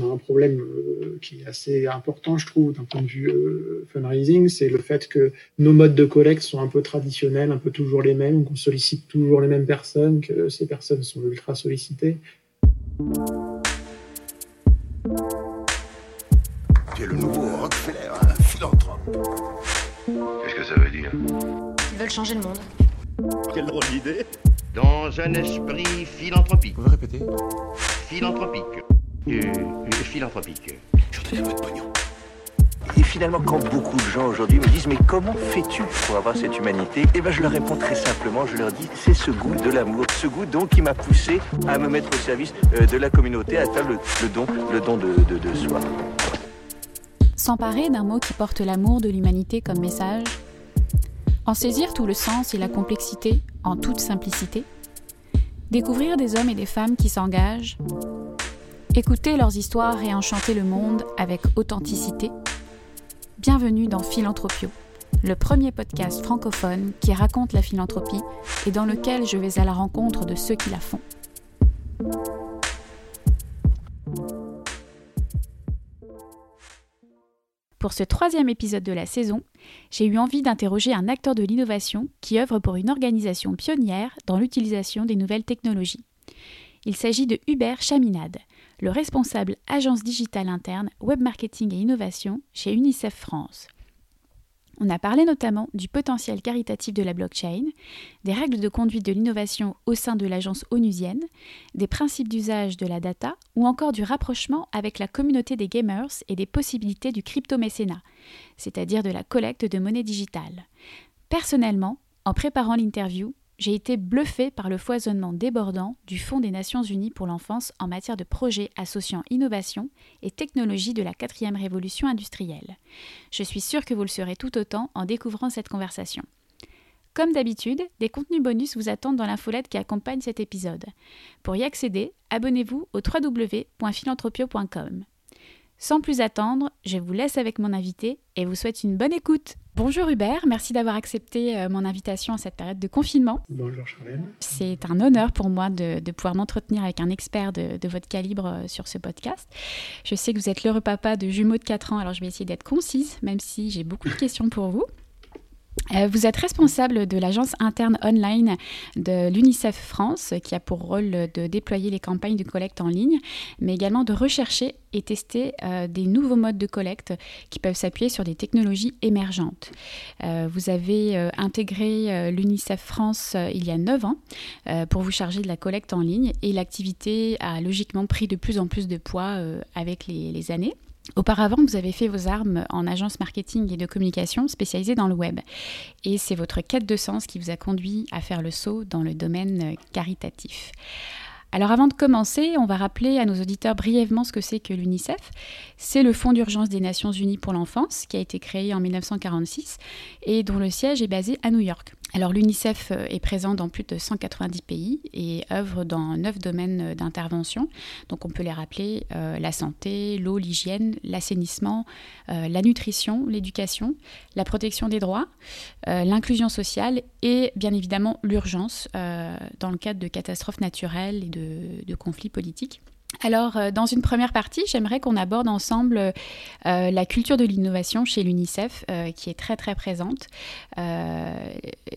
on a un problème qui est assez important, je trouve, d'un point de vue fundraising, c'est le fait que nos modes de collecte sont un peu traditionnels, un peu toujours les mêmes, qu'on sollicite toujours les mêmes personnes, que ces personnes sont ultra sollicitées. Tu es le nouveau Rockefeller, un philanthrope. Qu'est-ce que ça veut dire? Ils veulent changer le monde. Quelle drôle d'idée Dans un esprit philanthropique. Vous répétez Philanthropique. Euh, philanthropique. Je voudrais votre pognon. Et finalement, quand beaucoup de gens aujourd'hui me disent Mais comment fais-tu pour avoir cette humanité? Eh bien, je leur réponds très simplement Je leur dis C'est ce goût de l'amour. Ce goût, donc, qui m'a poussé à me mettre au service euh, de la communauté, à faire le, le don, le don de, de, de soi. S'emparer d'un mot qui porte l'amour de l'humanité comme message, en saisir tout le sens et la complexité en toute simplicité, découvrir des hommes et des femmes qui s'engagent, écouter leurs histoires et enchanter le monde avec authenticité. Bienvenue dans Philanthropio, le premier podcast francophone qui raconte la philanthropie et dans lequel je vais à la rencontre de ceux qui la font. Pour ce troisième épisode de la saison, j'ai eu envie d'interroger un acteur de l'innovation qui œuvre pour une organisation pionnière dans l'utilisation des nouvelles technologies. Il s'agit de Hubert Chaminade, le responsable agence digitale interne, web marketing et innovation chez UNICEF France. On a parlé notamment du potentiel caritatif de la blockchain, des règles de conduite de l'innovation au sein de l'agence onusienne, des principes d'usage de la data ou encore du rapprochement avec la communauté des gamers et des possibilités du crypto-mécénat, c'est-à-dire de la collecte de monnaie digitale. Personnellement, en préparant l'interview, j'ai été bluffé par le foisonnement débordant du Fonds des Nations Unies pour l'enfance en matière de projets associant innovation et technologie de la quatrième révolution industrielle. Je suis sûre que vous le serez tout autant en découvrant cette conversation. Comme d'habitude, des contenus bonus vous attendent dans l'infolette qui accompagne cet épisode. Pour y accéder, abonnez-vous au www.philanthropio.com. Sans plus attendre, je vous laisse avec mon invité et vous souhaite une bonne écoute. Bonjour Hubert, merci d'avoir accepté euh, mon invitation à cette période de confinement. Bonjour Charlène. C'est un honneur pour moi de, pouvoir m'entretenir avec un expert de, votre calibre euh, sur ce podcast. Je sais que vous êtes l'heureux papa de jumeaux de 4 ans, alors je vais essayer d'être concise, même si j'ai beaucoup de questions pour vous. Euh, vous êtes responsable de l'agence interne online de l'UNICEF France, qui a pour rôle de déployer les campagnes de collecte en ligne, mais également de rechercher et tester euh, des nouveaux modes de collecte qui peuvent s'appuyer sur des technologies émergentes. Euh, vous avez intégré l'UNICEF France il y a 9 ans pour vous charger de la collecte en ligne et l'activité a logiquement pris de plus en plus de poids avec les années. Auparavant, vous avez fait vos armes en agence marketing et de communication spécialisée dans le web. Et c'est votre quête de sens qui vous a conduit à faire le saut dans le domaine caritatif. Alors avant de commencer, on va rappeler à nos auditeurs brièvement ce que c'est que l'UNICEF. C'est le Fonds d'urgence des Nations Unies pour l'enfance qui a été créé en 1946 et dont le siège est basé à New York. Alors l'UNICEF euh, est présent dans plus de 190 pays et œuvre dans neuf domaines euh, d'intervention. Donc on peut les rappeler euh, la santé, l'eau, l'hygiène, l'assainissement, la nutrition, l'éducation, la protection des droits, l'inclusion sociale et bien évidemment l'urgence dans le cadre de catastrophes naturelles et de, de conflits politiques. Alors, euh, dans une première partie, j'aimerais qu'on aborde ensemble euh, la culture de l'innovation chez l'UNICEF, euh, qui est très très présente.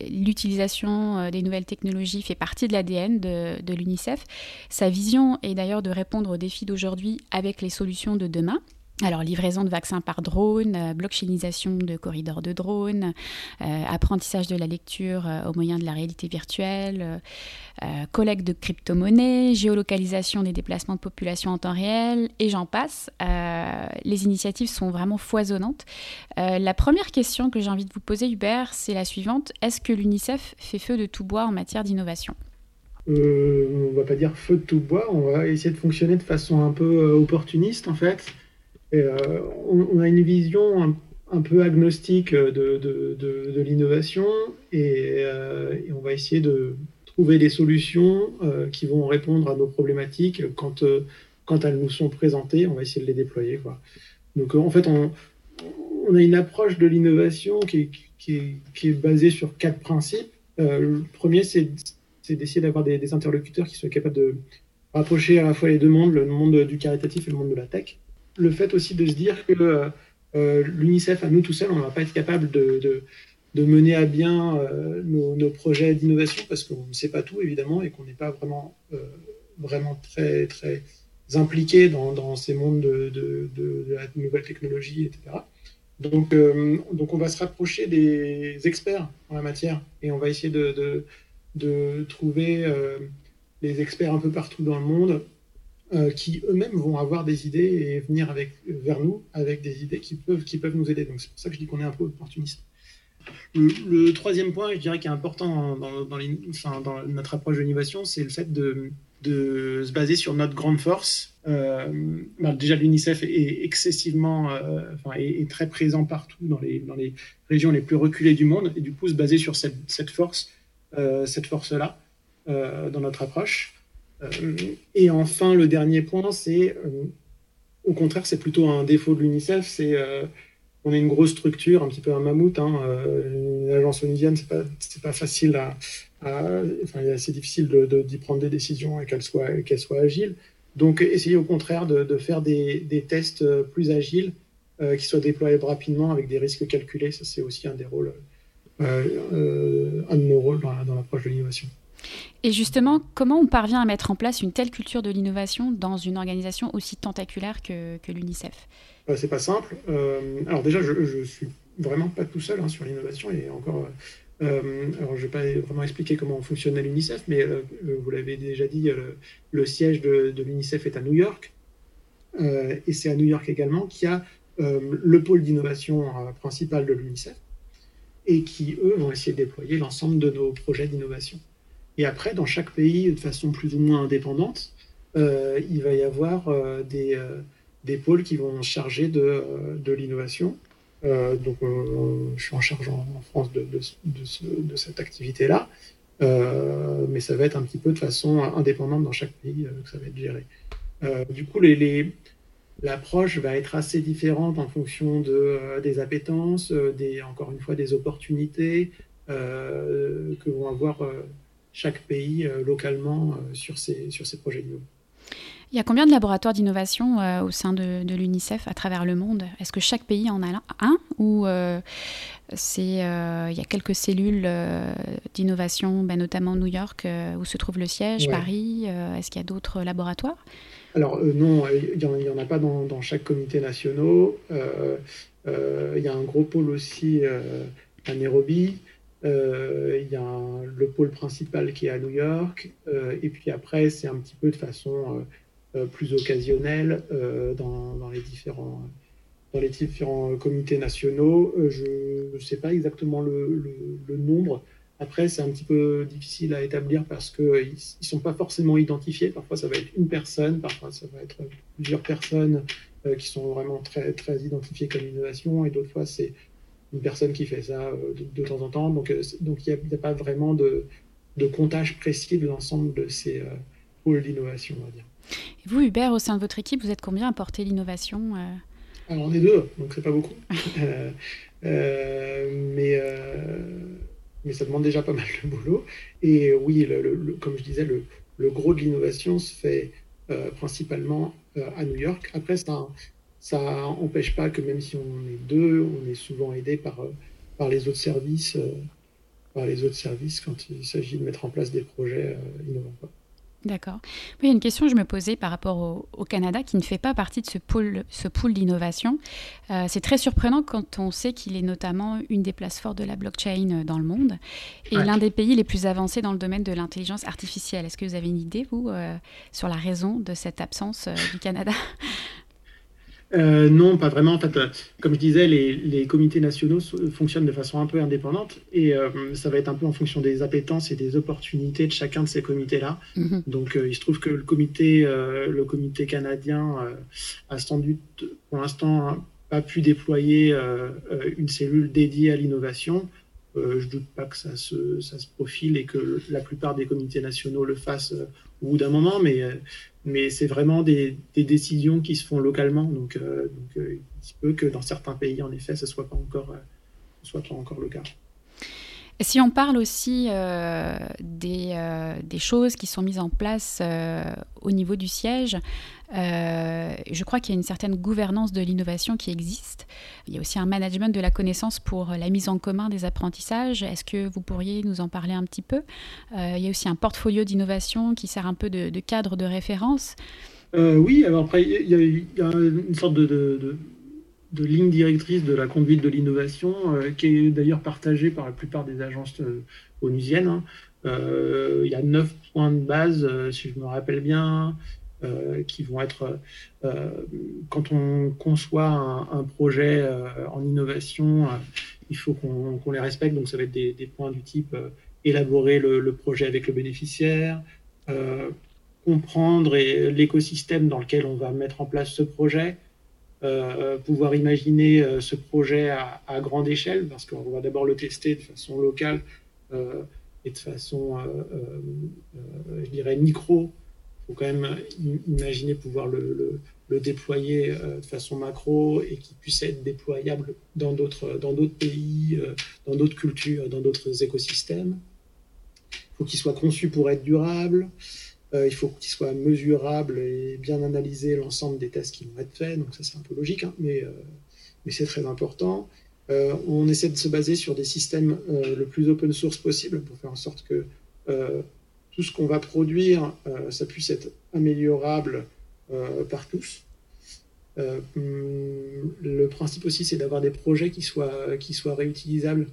L'utilisation des nouvelles technologies fait partie de l'ADN de, de l'UNICEF. Sa vision est d'ailleurs de répondre aux défis d'aujourd'hui avec les solutions de demain. Alors, livraison de vaccins par drone, euh, blockchainisation de corridors de drones, euh, apprentissage de la lecture euh, au moyen de la réalité virtuelle, collecte de crypto-monnaies, géolocalisation des déplacements de population en temps réel, et j'en passe. les initiatives sont vraiment foisonnantes. la première question que j'ai envie de vous poser, Hubert, c'est la suivante. Est-ce que l'UNICEF fait feu de tout bois en matière d'innovation? On va pas dire feu de tout bois, on va essayer de fonctionner de façon un peu opportuniste en fait. Euh, on, a une vision un, peu agnostique de, l'innovation euh, et, on va essayer de trouver des solutions euh, qui vont répondre à nos problématiques quand, quand elles nous sont présentées. On va essayer de les déployer. Donc en fait, on, a une approche de l'innovation qui, qui, est basée sur quatre principes. le premier, c'est d'essayer d'avoir des, des, interlocuteurs qui soient capables de, rapprocher à la fois les deux mondes, le monde du caritatif et le monde de la tech. Le fait aussi de se dire que l'UNICEF, à nous tout seuls, on ne va pas être capable de, de, mener à bien nos, nos, projets d'innovation parce qu'on ne sait pas tout, évidemment, et qu'on n'est pas vraiment, vraiment très, très impliqués dans, ces mondes de, de, la nouvelle technologie, etc. Donc, euh, donc on va se rapprocher des experts en la matière et on va essayer de, trouver euh, les experts un peu partout dans le monde euh, qui eux-mêmes vont avoir des idées et venir avec, vers nous avec des idées qui peuvent, qui peuvent nous aider. Donc c'est pour ça que je dis qu'on est un peu opportuniste. Le, troisième point, je dirais, qui est important dans, notre approche de l'innovation, c'est le fait de, se baser sur notre grande force. Euh, déjà, l'UNICEF est excessivement, euh, enfin, est, très présent partout dans les, dans les régions les plus reculées du monde, et du coup, se baser sur cette, force, euh, cette force-là dans notre approche. Et enfin, le dernier point, c'est, au contraire, c'est plutôt un défaut de l'UNICEF, c'est on est une grosse structure, un petit peu un mammouth. Hein, une agence onusienne, c'est pas, facile à, enfin, c'est difficile d'y prendre des décisions et qu'elles soient, agiles. Donc, essayer au contraire de, faire des, tests euh, plus agiles euh, qui soient déployables rapidement avec des risques calculés. Ça, c'est aussi un des rôles, euh, euh un de nos rôles dans l'approche de l'innovation. Et justement, comment on parvient à mettre en place une telle culture de l'innovation dans une organisation aussi tentaculaire que, l'UNICEF? C'est pas simple. alors déjà, je, je suis vraiment pas tout seul hein, sur l'innovation et encore euh, alors, je ne vais pas vraiment expliquer comment fonctionne l'UNICEF, mais euh, vous l'avez déjà dit, euh, le, siège de, l'UNICEF est à New York. et c'est à New York également qu'il y a le pôle d'innovation principal de l'UNICEF et qui, eux, vont essayer de déployer l'ensemble de nos projets d'innovation. Et après, dans chaque pays, de façon plus ou moins indépendante, il va y avoir des, des, pôles qui vont charger de, l'innovation euh, donc, euh, je suis en charge en, France de, cette activité-là. Euh, mais ça va être un petit peu de façon indépendante dans chaque pays que ça va être géré. du coup, l'approche va être assez différente en fonction de, des appétences, encore une fois des opportunités que vont avoir chaque pays localement sur, ces, sur ces projets. Il y a combien de laboratoires d'innovation euh, au sein de, l'UNICEF à travers le monde? Est-ce que chaque pays en a un ou euh, c'est euh, il y a quelques cellules d'innovation, ben, notamment New York où se trouve le siège, Paris Est-ce qu'il y a d'autres laboratoires? Alors non, il n'y en, a pas dans, chaque comité national. il y a un gros pôle aussi à Nairobi. Il y a le pôle principal qui est à New York, et puis après, c'est un petit peu de façon euh, plus occasionnel euh, dans, les différents dans les différents comités nationaux. Euh, je ne sais pas exactement le, nombre. Après, c'est un petit peu difficile à établir parce qu'ils ne sont pas forcément identifiés. Parfois, ça va être une personne, parfois, ça va être plusieurs personnes qui sont vraiment très, très identifiées comme innovation, et d'autres fois, c'est une personne qui fait ça de, temps en temps. Donc, donc il n'y a, pas vraiment de, de comptage précis de l'ensemble de ces pôles d'innovation, on va dire. Et vous, Hubert, au sein de votre équipe, vous êtes combien à porter l'innovation euh? Alors, on est deux, donc c'est pas beaucoup. Euh, euh, mais, mais ça demande déjà pas mal de boulot. Et oui, le, comme je disais, le, le gros de l'innovation se fait principalement à New York. Après, ça ça n'empêche pas que même si on est deux, on est souvent aidé par, par les autres services, par les autres services quand il s'agit de mettre en place des projets innovants. D'accord. Il y a une question que je me posais par rapport au, Canada qui ne fait pas partie de ce pool, ce pool d'innovation. Euh, c'est très surprenant quand on sait qu'il est notamment une des places fortes de la blockchain euh, dans le monde et l'un des pays les plus avancés dans le domaine de l'intelligence artificielle. Est-ce que vous avez une idée, vous, euh, sur la raison de cette absence du Canada? Euh, non, pas vraiment. En fait, euh, comme je disais, les, comités nationaux fonctionnent de façon un peu indépendante et euh, ça va être un peu en fonction des appétences et des opportunités de chacun de ces comités-là. Mhm. Donc, il se trouve que le comité, le comité canadien a sans doute, pour l'instant, pas pu déployer une cellule dédiée à l'innovation. Je doute pas que ça se, ça se, profile et que la plupart des comités nationaux le fassent au bout d'un moment, mais mais c'est vraiment des, décisions qui se font localement. Donc, euh, euh, il se peut que dans certains pays, en effet, ce ne soit, pas euh, soit pas encore le cas. Si on parle aussi euh, des, euh, des, choses qui sont mises en place euh, au niveau du siège, je crois qu'il y a une certaine gouvernance de l'innovation qui existe. Il y a aussi un management de la connaissance pour la mise en commun des apprentissages. Est-ce que vous pourriez nous en parler un petit peu? Il y a aussi un portfolio d'innovation qui sert un peu de, cadre de référence. oui, alors après, il y, a, une sorte de ligne directrice de la conduite de l'innovation, euh, qui est d'ailleurs partagée par la plupart des agences euh, onusiennes. Hein. Euh, il y a neuf points de base, si je me rappelle bien, qui vont être, quand on conçoit un, projet en innovation, il faut qu'on les respecte. Donc ça va être des, points du type élaborer le, projet avec le bénéficiaire, comprendre l'écosystème dans lequel on va mettre en place ce projet, pouvoir imaginer euh, ce projet à, grande échelle, parce qu'on va d'abord le tester de façon locale euh, et de façon, je dirais, micro. Il faut quand même imaginer pouvoir le, déployer de façon macro et qu'il puisse être déployable dans d'autres pays, dans d'autres cultures, dans d'autres écosystèmes. Il faut qu'il soit conçu pour être durable. Euh, il faut qu'il soit mesurable et bien analyser l'ensemble des tests qui vont être faits. Donc ça, c'est un peu logique, hein, mais, euh, mais c'est très important. Euh, on essaie de se baser sur des systèmes le plus open source possible pour faire en sorte que tout ce qu'on va produire, ça puisse être améliorable par tous. le principe aussi, c'est d'avoir des projets qui soient, qui soient réutilisables.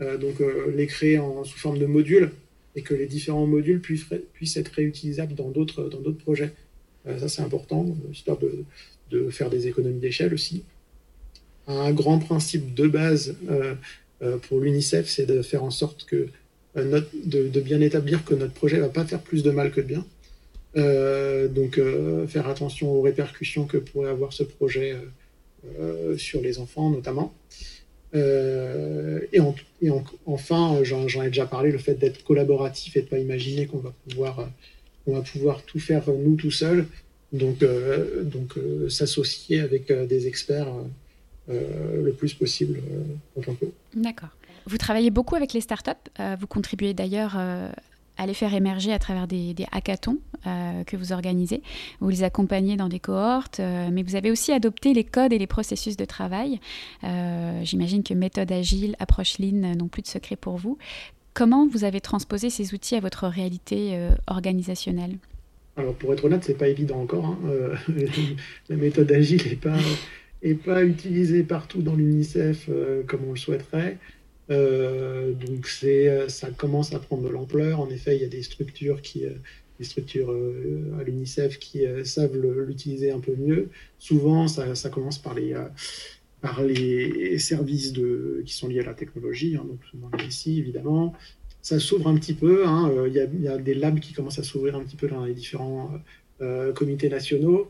donc les créer en, sous forme de modules et que les différents modules puissent, être réutilisables dans d'autres dans d'autres projets. Euh, ça c'est important, histoire de, faire des économies d'échelle aussi. Un grand principe de base euh, euh, pour l'UNICEF, c'est de faire en sorte que de, de, bien établir que notre projet ne va pas faire plus de mal que de bien. donc faire attention aux répercussions que pourrait avoir ce projet sur les enfants notamment. Euh, et, enfin, j'en ai déjà parlé, le fait d'être collaboratif et de pas imaginer qu'on va pouvoir, euh, va pouvoir tout faire nous tout seuls. Donc, euh, donc s'associer avec des experts le plus possible quand on peut. D'accord. Vous travaillez beaucoup avec les startups. vous contribuez d'ailleurs à les faire émerger à travers des, hackathons euh, que vous organisez. Vous les accompagnez dans des cohortes, euh, mais vous avez aussi adopté les codes et les processus de travail. Euh, j'imagine que méthode agile, approche lean n'ont plus de secret pour vous. Comment vous avez transposé ces outils à votre réalité organisationnelle? Alors pour être honnête, c'est pas évident encore. Hein. la méthode agile n'est pas, utilisée partout dans l'UNICEF comme on le souhaiterait. Euh, donc c'est, euh, ça commence à prendre de l'ampleur. En effet, il y a des structures qui, euh, des structures à l'UNICEF qui savent l'utiliser un peu mieux. Souvent, ça, commence par les, par les services qui sont liés à la technologie, hein, donc souvent ici évidemment. Ça s'ouvre un petit peu. Hein, il, y a, des labs qui commencent à s'ouvrir un petit peu dans les différents comités nationaux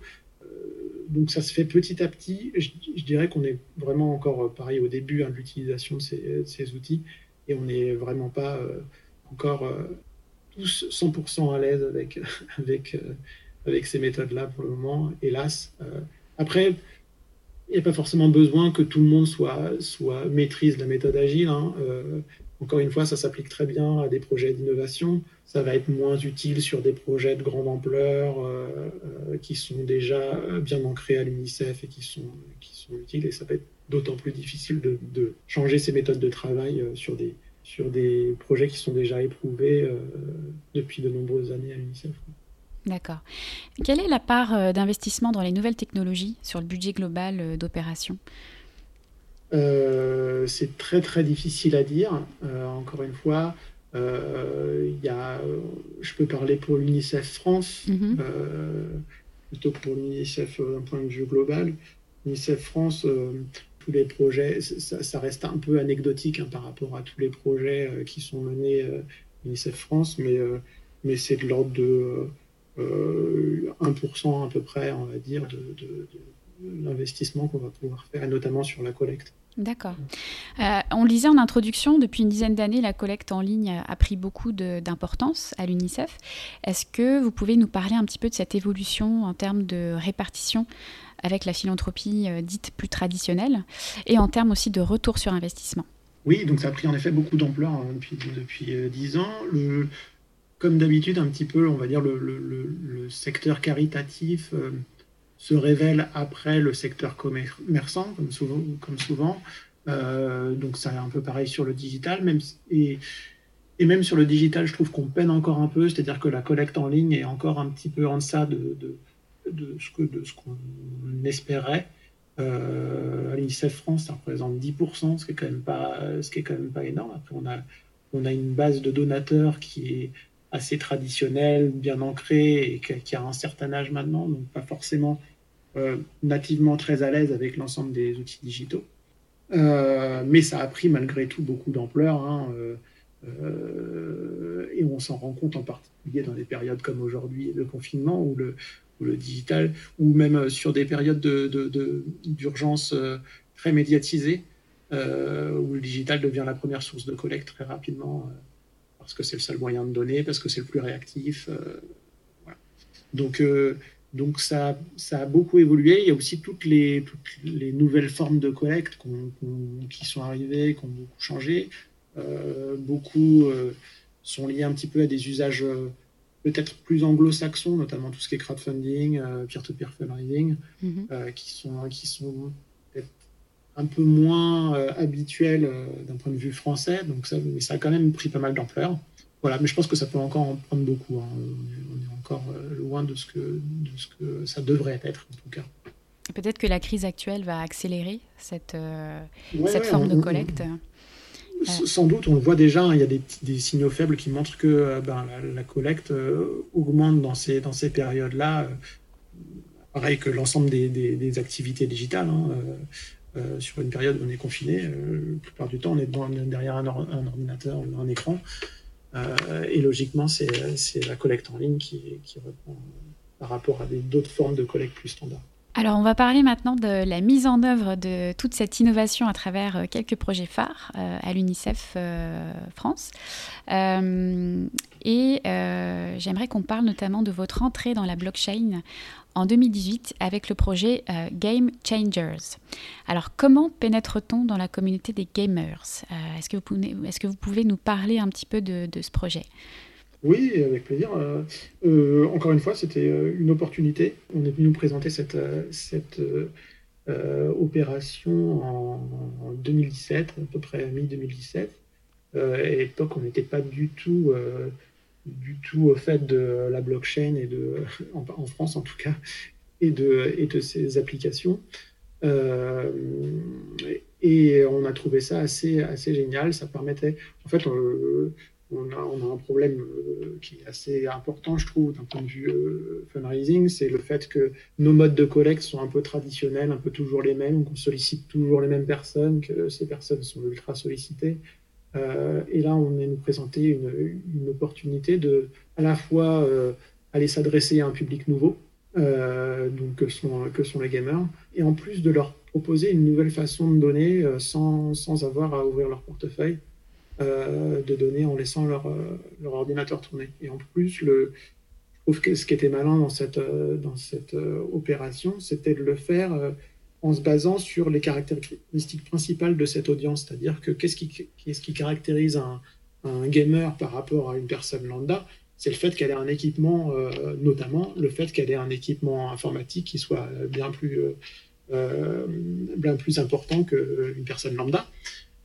donc ça se fait petit à petit. Je, dirais qu'on est vraiment encore euh, pareil au début hein, de l'utilisation de ces, outils et on n'est vraiment pas euh, encore euh, tous 100% à l'aise avec, avec, avec ces méthodes-là pour le moment, hélas. après, il n'y a pas forcément besoin que tout le monde soit, soit maîtrise la méthode agile. Hein. Encore une fois, ça s'applique très bien à des projets d'innovation. Ça va être moins utile sur des projets de grande ampleur euh, euh, qui sont déjà euh, bien ancrés à l'UNICEF et qui sont, qui sont utiles. Et ça va être d'autant plus difficile de, changer ces méthodes de travail sur, des, sur des projets qui sont déjà éprouvés depuis de nombreuses années à l'UNICEF. D'accord. Quelle est la part d'investissement dans les nouvelles technologies sur le budget global d'opération euh, c'est très très difficile à dire. Euh, encore une fois, euh, y a, je peux parler pour l'UNICEF France, mhm. plutôt pour l'UNICEF d'un point de vue global. L'UNICEF France, tous les projets, ça, reste un peu anecdotique hein, par rapport à tous les projets qui sont menés l'UNICEF France, mais, mais c'est de l'ordre de 1% à peu près, on va dire, de, de l'investissement qu'on va pouvoir faire, et notamment sur la collecte. D'accord. Euh, on le disait en introduction, depuis une dizaine d'années, la collecte en ligne a pris beaucoup d'importance à l'UNICEF. Est-ce que vous pouvez nous parler un petit peu de cette évolution en termes de répartition avec la philanthropie euh, dite plus traditionnelle et en termes aussi de retour sur investissement? Oui, donc ça a pris en effet beaucoup d'ampleur hein, depuis, depuis 10 ans. Le, comme d'habitude, un petit peu, on va dire, le, le, secteur caritatif se révèle après le secteur commerçant, comme souvent. Souvent. donc c'est un peu pareil sur le digital, même et, et même sur le digital, je trouve qu'on peine encore un peu, c'est-à-dire que la collecte en ligne est encore un petit peu en deçà de, de, de ce qu'on espérait. Euh, à l'UNICEF France, ça représente 10%, ce qui est quand même pas, ce qui est quand même pas énorme. Après, on a, on a une base de donateurs qui est assez traditionnelle, bien ancrée et qui a un certain âge maintenant, donc pas forcément euh, nativement très à l'aise avec l'ensemble des outils digitaux. Euh, mais ça a pris malgré tout beaucoup d'ampleur. Hein, et on s'en rend compte en particulier dans des périodes comme aujourd'hui, le confinement, où le, digital, ou même sur des périodes d'urgence euh, très médiatisées, euh, où le digital devient la première source de collecte très rapidement, euh, parce que c'est le seul moyen de donner, parce que c'est le plus réactif. Donc, donc ça, ça, a beaucoup évolué. Il y a aussi toutes les, toutes les nouvelles formes de collecte qui sont arrivées, qui ont beaucoup changé. beaucoup sont liés un petit peu à des usages peut-être plus anglo-saxons, notamment tout ce qui est crowdfunding, euh, peer-to-peer fundraising, mhm. euh, qui sont, qui sont peut-être un peu moins euh, habituels d'un point de vue français, donc ça, mais ça a quand même pris pas mal d'ampleur. Voilà, mais je pense que ça peut encore en prendre beaucoup. Hein. On, est, encore loin de ce, que, de ce que ça devrait être, en tout cas. Peut-être que la crise actuelle va accélérer cette, cette forme de collecte. Sans doute, on le voit déjà, hein, il y a des, signaux faibles qui montrent que euh, ben, la, collecte euh, augmente dans ces, dans ces périodes-là, euh, pareil que l'ensemble des, activités digitales. Hein, sur une période où on est confiné, la plupart du temps, on est derrière un, ordinateur ou un écran. Et logiquement, c'est la collecte en ligne qui, qui reprend par rapport à d'autres formes de collecte plus standards. Alors, on va parler maintenant de la mise en œuvre de toute cette innovation à travers euh, quelques projets phares euh, à l'UNICEF euh, France. et j'aimerais qu'on parle notamment de votre entrée dans la blockchain en 2018 avec le projet Game Changers. Alors, comment pénètre-t-on dans la communauté des gamers? Est-ce que, vous pouvez nous parler un petit peu de ce projet? Oui, avec plaisir. Euh, euh, encore une fois, c'était euh, une opportunité. On est venu nous présenter cette, opération en, 2017, à peu près mi-2017. et à l'époque, on n'était pas du tout, du tout au fait de la blockchain, et de, en, France en tout cas, et de, et de ses applications. et on a trouvé ça assez, assez génial. Ça permettait, en fait, on a, un problème euh, qui est assez important, je trouve, d'un point de vue euh, fundraising, c'est le fait que nos modes de collecte sont un peu traditionnels, un peu toujours les mêmes, qu'on sollicite toujours les mêmes personnes, que ces personnes sont ultra sollicitées. Euh, et là, on est nous présenter une, opportunité de, à la fois, aller s'adresser à un public nouveau, donc que sont, les gamers, et en plus de leur proposer une nouvelle façon de donner sans, avoir à ouvrir leur portefeuille. Euh, de donner en laissant leur, euh, ordinateur tourner. Et en plus, je trouve que ce qui était malin euh, dans cette opération, c'était de le faire en se basant sur les caractéristiques principales de cette audience, c'est-à-dire que qu'est-ce qui, caractérise un, gamer par rapport à une personne lambda? C'est le fait qu'elle ait un équipement, notamment le fait qu'elle ait un équipement informatique qui soit bien plus, bien plus important qu'une personne lambda.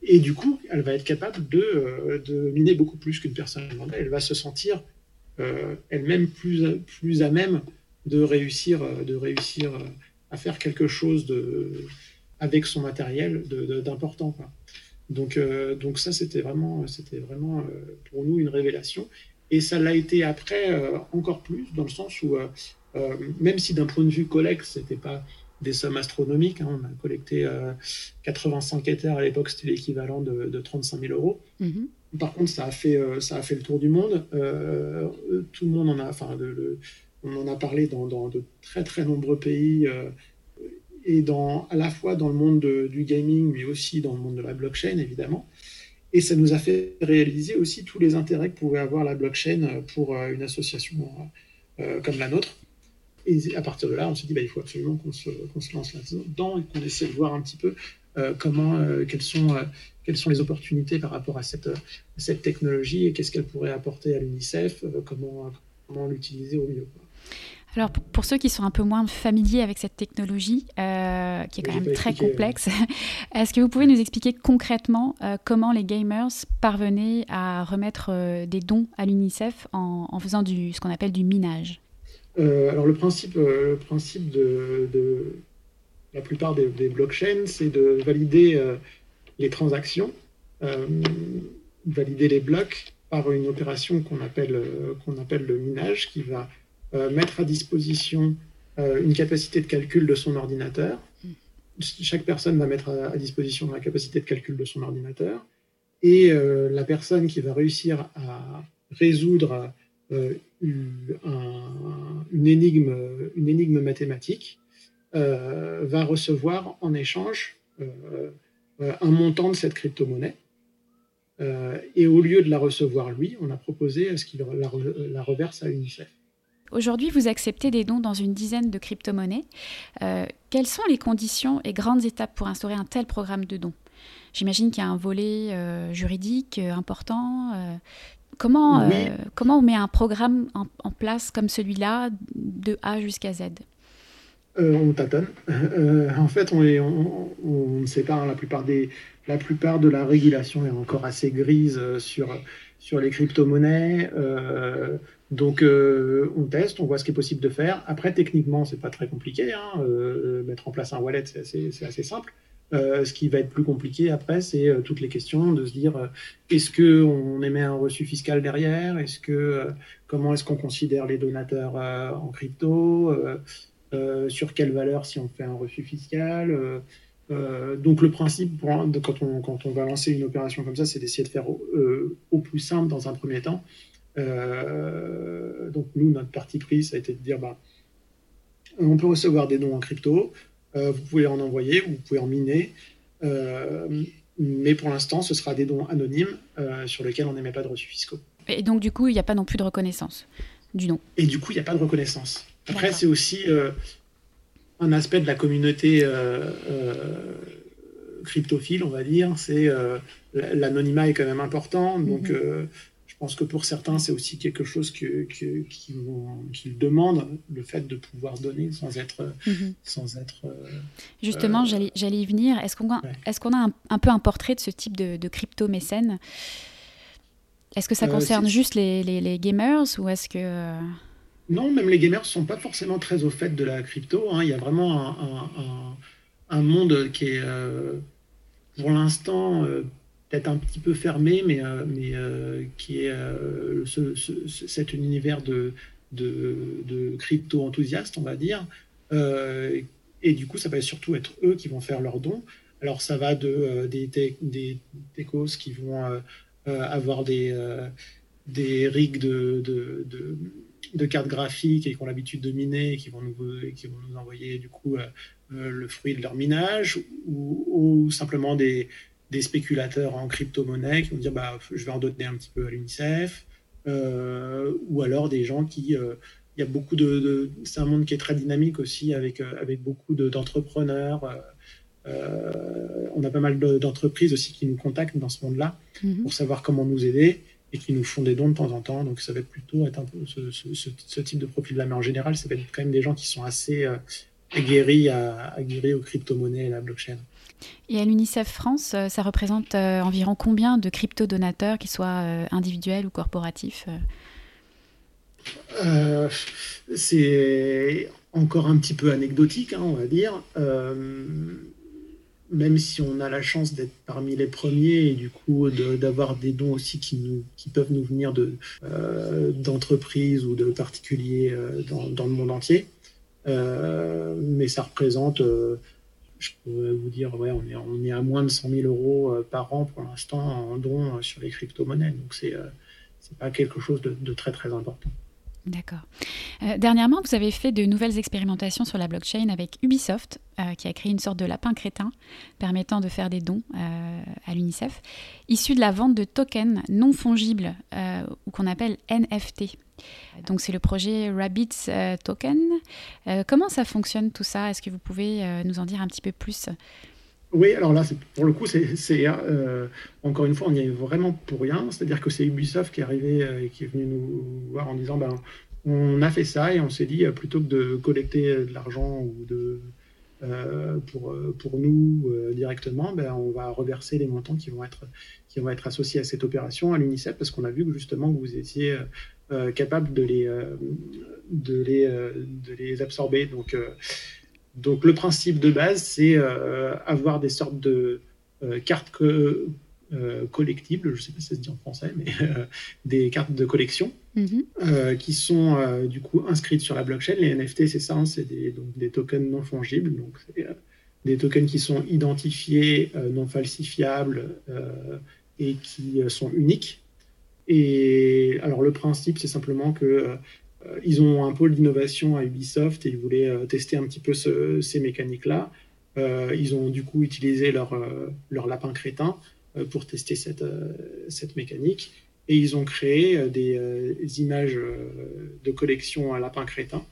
Et du coup, elle va être capable de, euh, de miner beaucoup plus qu'une personne Elle va se sentir euh, elle-même plus, plus à même de réussir, euh, de réussir à faire quelque chose de, avec son matériel d'important. Donc, donc ça, c'était vraiment, c'était vraiment pour nous une révélation. Et ça l'a été après encore plus, dans le sens où, même si d'un point de vue collecte, c'était pas des sommes astronomiques. Hein. On a collecté 85 euh, Ethers à l'époque, c'était l'équivalent de, 35 000 euros. Mhm. Par contre, ça a fait, euh, ça a fait le tour du monde. Euh, tout le monde en a, enfin, on en a parlé dans, de très très nombreux pays et dans, à la fois dans le monde du gaming, mais aussi dans le monde de la blockchain, évidemment. Et ça nous a fait réaliser aussi tous les intérêts que pouvait avoir la blockchain pour une association comme la nôtre. et à partir de là, on s'est dit, bah, il faut absolument qu'on se, lance là-dedans et qu'on essaie de voir un petit peu comment, quelles, sont, sont les opportunités par rapport à cette, cette technologie et qu'est-ce qu'elle pourrait apporter à l'UNICEF, comment, comment l'utiliser au mieux. Alors, pour ceux qui sont un peu moins familiers avec cette technologie, euh, qui est quand même très complexe, est-ce que vous pouvez nous expliquer concrètement euh, comment les gamers parvenaient à remettre euh, des dons à l'UNICEF en, faisant du, ce qu'on appelle du minage? Alors, le principe, le principe de, la plupart des, des blockchains, c'est de valider les transactions, valider les blocs par une opération qu'on appelle, qu'on appelle le minage, qui va mettre à disposition euh, une capacité de calcul de son ordinateur. Chaque personne va mettre à, disposition la capacité de calcul de son ordinateur. Et euh, la personne qui va réussir à résoudre une, énigme, une énigme mathématique va recevoir en échange un montant de cette crypto-monnaie. et au lieu de la recevoir lui, on a proposé à ce qu'il la, la, reverse à UNICEF. Aujourd'hui, vous acceptez des dons dans une dizaine de crypto-monnaies. Euh, quelles sont les conditions et grandes étapes pour instaurer un tel programme de dons? J'imagine qu'il y a un volet euh, juridique euh, important. comment, comment on met un programme en, place comme celui-là, de A jusqu'à Z? On tâtonne. en fait, on, est, on, sépare la plupart, des, la plupart de la régulation est encore assez grise sur, sur les crypto-monnaies. Donc euh, on teste, on voit ce qui est possible de faire. Après, techniquement, c'est pas très compliqué. Hein. Euh, mettre en place un wallet, c'est assez, simple. Euh, ce qui va être plus compliqué après, c'est toutes les questions de se dire est-ce que on émet un reçu fiscal derrière? Est-ce que comment est-ce qu'on considère les donateurs en crypto? Sur quelle valeur si on fait un reçu fiscal? Donc le principe quand on va lancer une opération comme ça, c'est d'essayer de faire au plus simple dans un premier temps euh, donc nous, notre parti pris, ça a été de dire, bah, on peut recevoir des dons en crypto, euh, vous pouvez en envoyer, vous pouvez en miner, euh, mais pour l'instant, ce sera des dons anonymes sur lesquels on n'émet pas de reçus fiscaux. Et donc, du coup, il n'y a pas non plus de reconnaissance du don. Et du coup, il n'y a pas de reconnaissance. Après, c'est aussi un aspect de la communauté cryptophile, on va dire. C'est l'anonymat est quand même important, donc. Mhm. Je pense que pour certains, c'est aussi quelque chose qu'ils que, demandent, le fait de pouvoir donner sans être. Mhm. sans être euh, Justement, euh, j'allais y venir. Est-ce qu'on a, est qu'on a un, peu un portrait de ce type de, crypto-mécène? Est-ce que ça euh, concerne juste les, les, gamers ou est-ce que. Non, même les gamers ne sont pas forcément très au fait de la crypto. Hein. Il y a vraiment un, un monde qui est, pour l'instant, peut-être un petit peu fermé, mais, euh, mais euh, qui est euh, cet univers de, de, crypto-enthousiastes, on va dire. et du coup, ça va surtout être eux qui vont faire leurs dons. Alors, ça va de des, des, techos qui vont avoir des, des rigs de, de, de, cartes graphiques et qui ont l'habitude de miner et qui vont nous, qui vont nous envoyer du coup le fruit de leur minage ou simplement des, des spéculateurs en crypto-monnaie qui vont dire bah, je vais en donner un petit peu à l'UNICEF, euh, ou alors des gens qui. Euh, il y a beaucoup de. c'est un monde qui est très dynamique aussi, avec, euh, avec beaucoup d'entrepreneurs. on a pas mal d'entreprises aussi qui nous contactent dans ce monde-là mhm. pour savoir comment nous aider et qui nous font des dons de temps en temps. Donc ça va être plutôt être un peu ce, type de profil-là. Mais en général, ça va être quand même des gens qui sont assez aguerris, à, aguerris aux crypto-monnaies et à la blockchain. Et à l'UNICEF France, euh, ça représente euh, environ combien de crypto-donateurs, qu'ils soient euh, individuels ou corporatifs C'est encore un petit peu anecdotique, hein, on va dire. même si on a la chance d'être parmi les premiers et du coup d'avoir des dons aussi qui, peuvent nous venir d'entreprises ou de particuliers dans, le monde entier. mais ça représente je pourrais vous dire, ouais, on est, à moins de 100 000 euros euh, par an pour l'instant en dons euh, sur les crypto-monnaies. Donc, c'est n'est euh, pas quelque chose de, très, très important. D'accord. Euh, dernièrement, vous avez fait de nouvelles expérimentations sur la blockchain avec Ubisoft, euh, qui a créé une sorte de lapin crétin permettant de faire des dons euh, à l'UNICEF, issus de la vente de tokens non fongibles, ou qu'on appelle NFT. Donc c'est le projet Rabbits Token. comment ça fonctionne tout ça? Est-ce que vous pouvez nous en dire un petit peu plus? Oui, alors là, pour le coup, c'est encore une fois, on y est vraiment pour rien. C'est-à-dire que c'est Ubisoft qui est arrivé et qui est venu nous voir en disant ben, on a fait ça et on s'est dit, plutôt que de collecter de l'argent ou de, pour, pour nous directement, ben, on va reverser les montants qui vont être, qui vont être associés à cette opération à l'UNICEF parce qu'on a vu que justement vous étiez capable de les, de, les, de les absorber. Donc, donc le principe de base, c'est euh, avoir des sortes de euh, cartes euh, collectibles, je ne sais pas si ça se dit en français, mais des cartes de collection mhm. qui sont du coup inscrites sur la blockchain. Les NFT, c'est ça, hein, c'est des, des, tokens non fongibles, donc des tokens qui sont identifiés, non falsifiables et qui sont uniques. Et alors le principe, c'est simplement que ils ont un pôle d'innovation à Ubisoft et ils voulaient euh, tester un petit peu ces mécaniques-là. Euh, ils ont du coup utilisé leur, leur lapin crétin pour tester cette, cette mécanique et ils ont créé des, images de collection à lapin crétin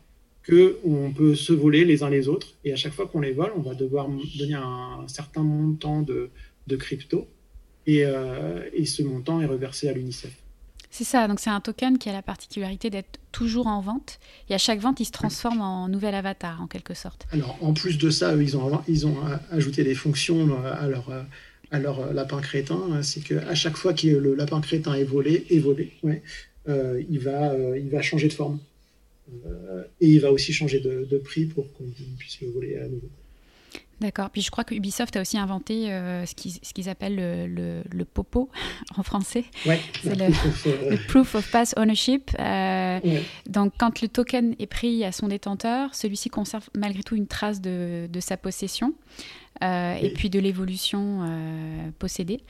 que on peut se voler les uns les autres et à chaque fois qu'on les vole, on va devoir donner un, certain montant de, de crypto et, et, ce montant est reversé à l'UNICEF. C'est ça, donc c'est un token qui a la particularité d'être toujours en vente et à chaque vente il se transforme en nouvel avatar en quelque sorte. Alors en plus de ça, ils ont, ils ont ajouté des fonctions à leur, à leur lapin crétin, c'est qu'à chaque fois que le lapin crétin est volé, est volé euh, il, va, euh, changer de forme. Euh, et il va aussi changer de prix pour qu'on puisse le voler à nouveau. D'accord. Puis je crois que Ubisoft a aussi inventé euh, ce qu'ils appellent le, le, popo en français. Ouais, c'est le, proof of pass ownership. Euh, donc quand le token est pris à son détenteur, celui-ci conserve malgré tout une trace de, de sa possession. et puis de l'évolution possédée.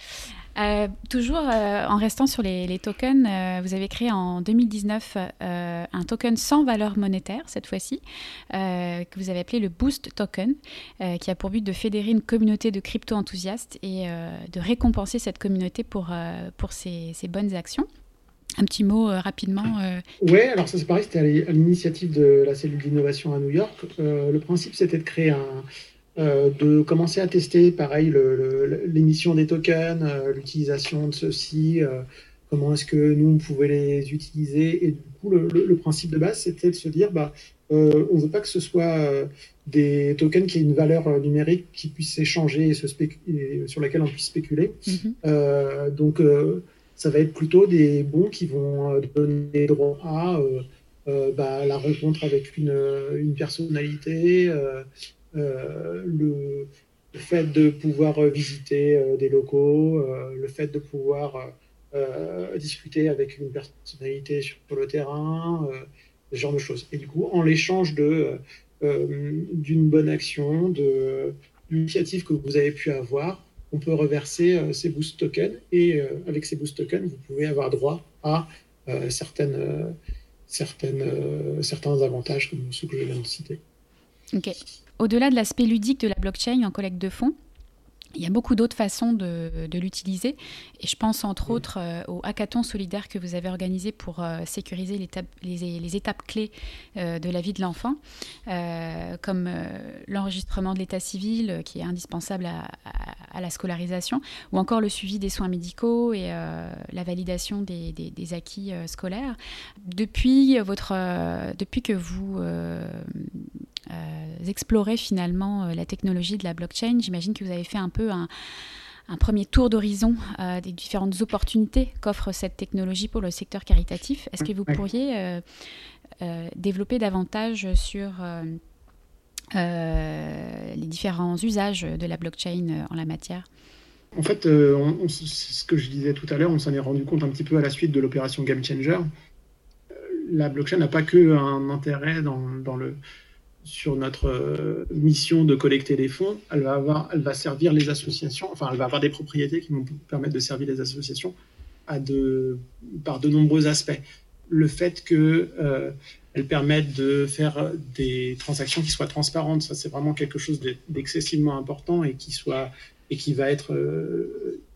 Euh, toujours euh, en restant sur les, tokens, euh, vous avez créé en 2019 un token sans valeur monétaire, cette fois-ci, que vous avez appelé le Boost Token, qui a pour but de fédérer une communauté de crypto-enthousiastes et de récompenser cette communauté pour, pour ses, bonnes actions. Un petit mot rapidement. Oui, alors ça c'est pareil, c'était à l'initiative de la cellule d'innovation à New York. le principe c'était de créer un, euh, de commencer à tester, pareil, l'émission des tokens, euh, l'utilisation de ceux-ci, euh, comment est-ce que nous, on pouvait les utiliser. Et du coup, le, principe de base, c'était de se dire, bah, on ne veut pas que ce soit des tokens qui aient une valeur numérique qui puisse s'échanger et, sur laquelle on puisse spéculer. Mm-hmm. donc, ça va être plutôt des bons qui vont donner droit à bah, la rencontre avec une, personnalité, euh, le, fait de pouvoir visiter euh, des locaux, euh, le fait de pouvoir discuter avec une personnalité sur le terrain, ce genre de choses. Et du coup, en l'échange de d'une bonne action, de l'initiative que vous avez pu avoir, on peut reverser ces boost tokens et avec ces boost tokens, vous pouvez avoir droit à certaines, certaines, certains avantages comme ceux que je viens de citer. Ok. Au-delà de l'aspect ludique de la blockchain en collecte de fonds, il y a beaucoup d'autres façons de, l'utiliser. Et je pense entre autres euh, au hackathon solidaire que vous avez organisé pour euh, sécuriser les, étapes clés euh, de la vie de l'enfant, comme l'enregistrement de l'état civil qui est indispensable à, la scolarisation, ou encore le suivi des soins médicaux et la validation des, des acquis scolaires. Depuis, votre, depuis que vous explorez finalement la technologie de la blockchain, j'imagine que vous avez fait un peu un, premier tour d'horizon euh, des différentes opportunités qu'offre cette technologie pour le secteur caritatif. Est-ce que vous pourriez euh, euh, développer davantage sur les différents usages de la blockchain en la matière? En fait, ce que je disais tout à l'heure, on s'en est rendu compte un petit peu à la suite de l'opération Game Changer. La blockchain n'a pas que un intérêt dans, dans le sur notre euh, mission de collecter des fonds, elle va, avoir, servir les associations, enfin, elle va avoir des propriétés qui vont permettre de servir les associations à de, par de nombreux aspects. le fait que elles permettent de faire des transactions qui soient transparentes. Ça, c'est vraiment quelque chose d'excessivement important et qui va être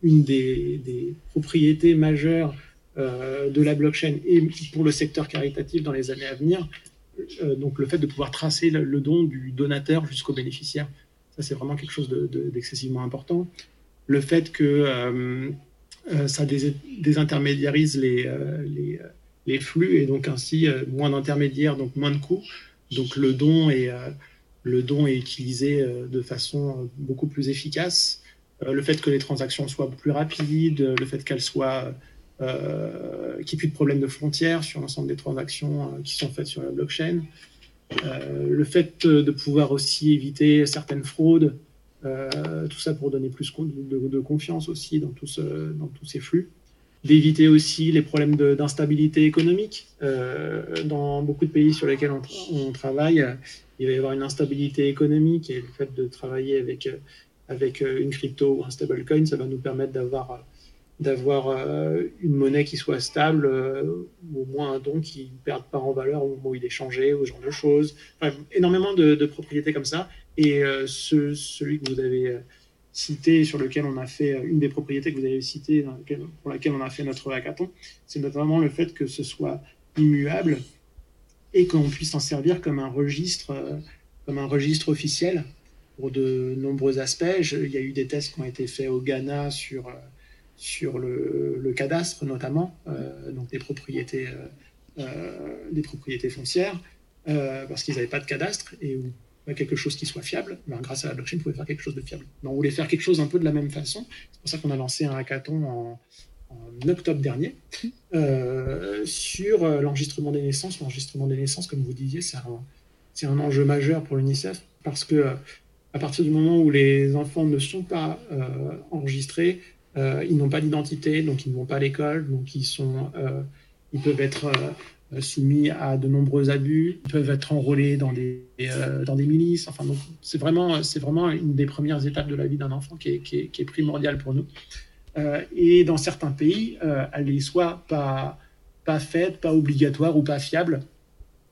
une des, des, propriétés majeures de la blockchain et pour le secteur caritatif dans les années à venir. Donc, le fait de pouvoir tracer le, don du donateur jusqu'au bénéficiaire, ça, c'est vraiment quelque chose d'excessivement important. Le fait que euh, ça désintermédiarise les, euh, les, flux et donc ainsi euh, moins d'intermédiaires, donc moins de coûts. Donc le don est, le don est utilisé de façon beaucoup plus efficace. le fait que les transactions soient plus rapides, le fait qu'elles soient euh, qu'il n'y ait plus de problème de frontières sur l'ensemble des transactions qui sont faites sur la blockchain. Euh, le fait de pouvoir aussi éviter certaines fraudes, euh, tout ça pour donner plus de, confiance aussi dans, dans tous ces flux. D'éviter aussi les problèmes d'instabilité économique. Euh, dans beaucoup de pays sur lesquels on, travaille, il va y avoir une instabilité économique et le fait de travailler avec, avec une crypto ou un stablecoin, ça va nous permettre d'avoir d'avoir une monnaie qui soit stable, ou au moins un don qui ne perde pas en valeur au moment où il est changé, ou ce genre de choses. énormément de, propriétés comme ça. Et euh, ce, celui que vous avez euh, cité, sur lequel on a fait, euh, une des propriétés que vous avez citées, pour laquelle on a fait notre hackathon, c'est notamment le fait que ce soit immuable et qu'on puisse s'en servir comme un registre, comme un registre officiel pour de nombreux aspects. il y a eu des tests qui ont été faits au Ghana sur, sur le, le cadastre notamment, donc des propriétés, des propriétés foncières, parce qu'ils n'avaient pas de cadastre et où quelque chose qui soit fiable, ben, grâce à la blockchain, vous pouvez faire quelque chose de fiable. Ben, on voulait faire quelque chose un peu de la même façon. C'est pour ça qu'on a lancé un hackathon en, octobre dernier euh, sur euh, l'enregistrement des naissances. L'enregistrement des naissances, comme vous disiez, c'est un, un, enjeu majeur pour l'UNICEF parce que à partir du moment où les enfants ne sont pas euh, enregistrés, ils n'ont pas d'identité, donc ils ne vont pas à l'école, donc ils, sont, ils peuvent être euh, soumis à de nombreux abus, ils peuvent être enrôlés dans des, euh, dans des milices. Enfin, c'est vraiment, c'est vraiment une des premières étapes de la vie d'un enfant qui est, qui, est, qui est, primordiale pour nous. Euh, et dans certains pays, elle n'est soit pas, pas faite, pas obligatoire ou pas fiable.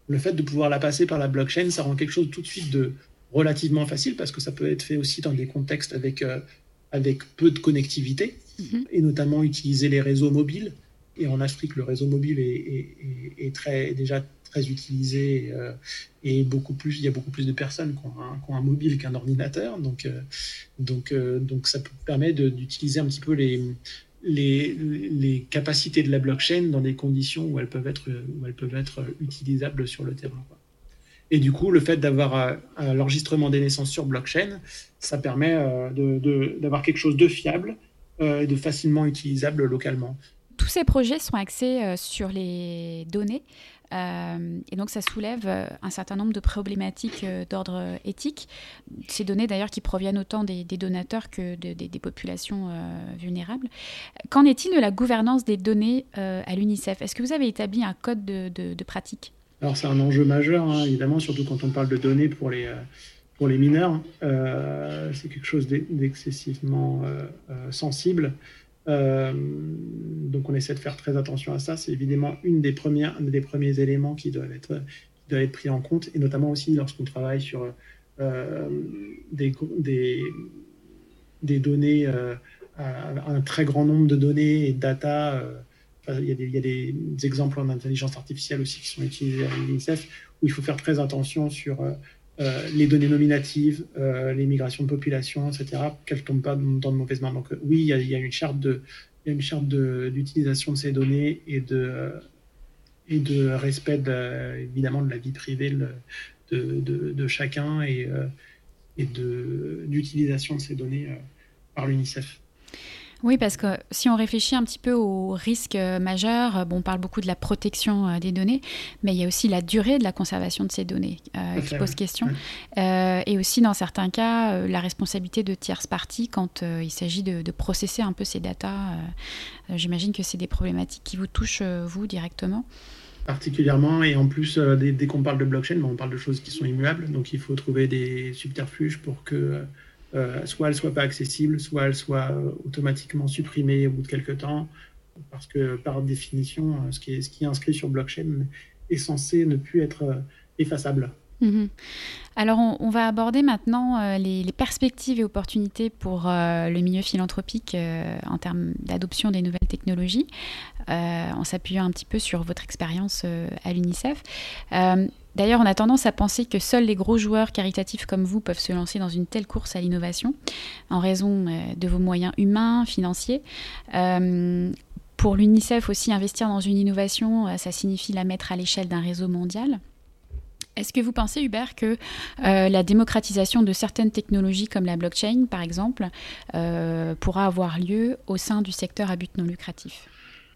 Le fait de pouvoir la passer par la blockchain, ça rend quelque chose tout de suite de relativement facile parce que ça peut être fait aussi dans des contextes avec, avec peu de connectivité mm-hmm. et notamment utiliser les réseaux mobiles et en Afrique, le réseau mobile est, très, déjà très utilisé euh, et beaucoup plus, il y a beaucoup plus de personnes qui ont un, mobile qu'un ordinateur. Donc, euh, donc, euh, donc ça permet d'utiliser un petit peu les, les, les, capacités de la blockchain dans des conditions où elles peuvent être, où elles peuvent être utilisables sur le terrain. Et du coup, le fait d'avoir l'enregistrement des naissances sur blockchain, ça permet d'avoir quelque chose de fiable et de facilement utilisable localement tous ces projets sont axés euh, sur les données. Euh, et donc ça soulève euh, un certain nombre de problématiques d'ordre éthique. Ces données d'ailleurs qui proviennent autant des, donateurs que des populations vulnérables. Qu'en est-il de la gouvernance des données à l'UNICEF? Est-ce que vous avez établi un code de, pratique? Alors c'est un enjeu majeur, hein, évidemment, surtout quand on parle de données pour les, pour les mineurs. c'est quelque chose d'excessivement sensible. Euh, donc on essaie de faire très attention à ça. C'est évidemment une des premières, un des premiers éléments qui doivent être, qui être pris en compte, et notamment aussi lorsqu'on travaille sur euh, des, des, données, euh, un très grand nombre de données et de data. Il, y a des, il, y a exemples en intelligence artificielle aussi qui sont utilisés à l'UNICEF, où il faut faire très attention sur euh, les données nominatives, euh, les migrations de population, etc., qu'elles ne tombent pas dans de mauvaises mains. Donc euh, oui, il y, a, une charte de, une charte d'utilisation de, ces données et de, respect évidemment de la vie privée de, de, chacun et, et d'utilisation de, ces données par l'UNICEF. Oui, parce que si on réfléchit un petit peu aux risques euh, majeurs, euh, bon, on parle beaucoup de la protection euh, des données, mais il y a aussi la durée de la conservation de ces données qui pose question. et aussi, dans certains cas, la responsabilité de tierces parties quand il s'agit de, processer un peu ces datas. J'imagine que c'est des problématiques qui vous touchent, vous, directement particulièrement. Et en plus, dès, qu'on parle de blockchain, ben, on parle de choses qui sont immuables. Donc il faut trouver des subterfuges pour que euh, soit elle soit pas accessible, soit elle soit euh, automatiquement supprimée au bout de quelques temps. parce que par définition, ce qui est, ce qui est inscrit sur blockchain est censé ne plus être effaçable. Mhm. Alors, on, va aborder maintenant euh, les, perspectives et opportunités pour euh, le milieu philanthropique euh, en termes d'adoption des nouvelles technologies, en s'appuyant un petit peu sur votre expérience à l'UNICEF. D'ailleurs, on a tendance à penser que seuls les gros joueurs caritatifs comme vous peuvent se lancer dans une telle course à l'innovation, en raison de vos moyens humains, financiers. pour l'UNICEF aussi, investir dans une innovation, ça signifie la mettre à l'échelle d'un réseau mondial. Est-ce que vous pensez, Hubert, que euh, la démocratisation de certaines technologies comme la blockchain, par exemple, euh, pourra avoir lieu au sein du secteur à but non lucratif?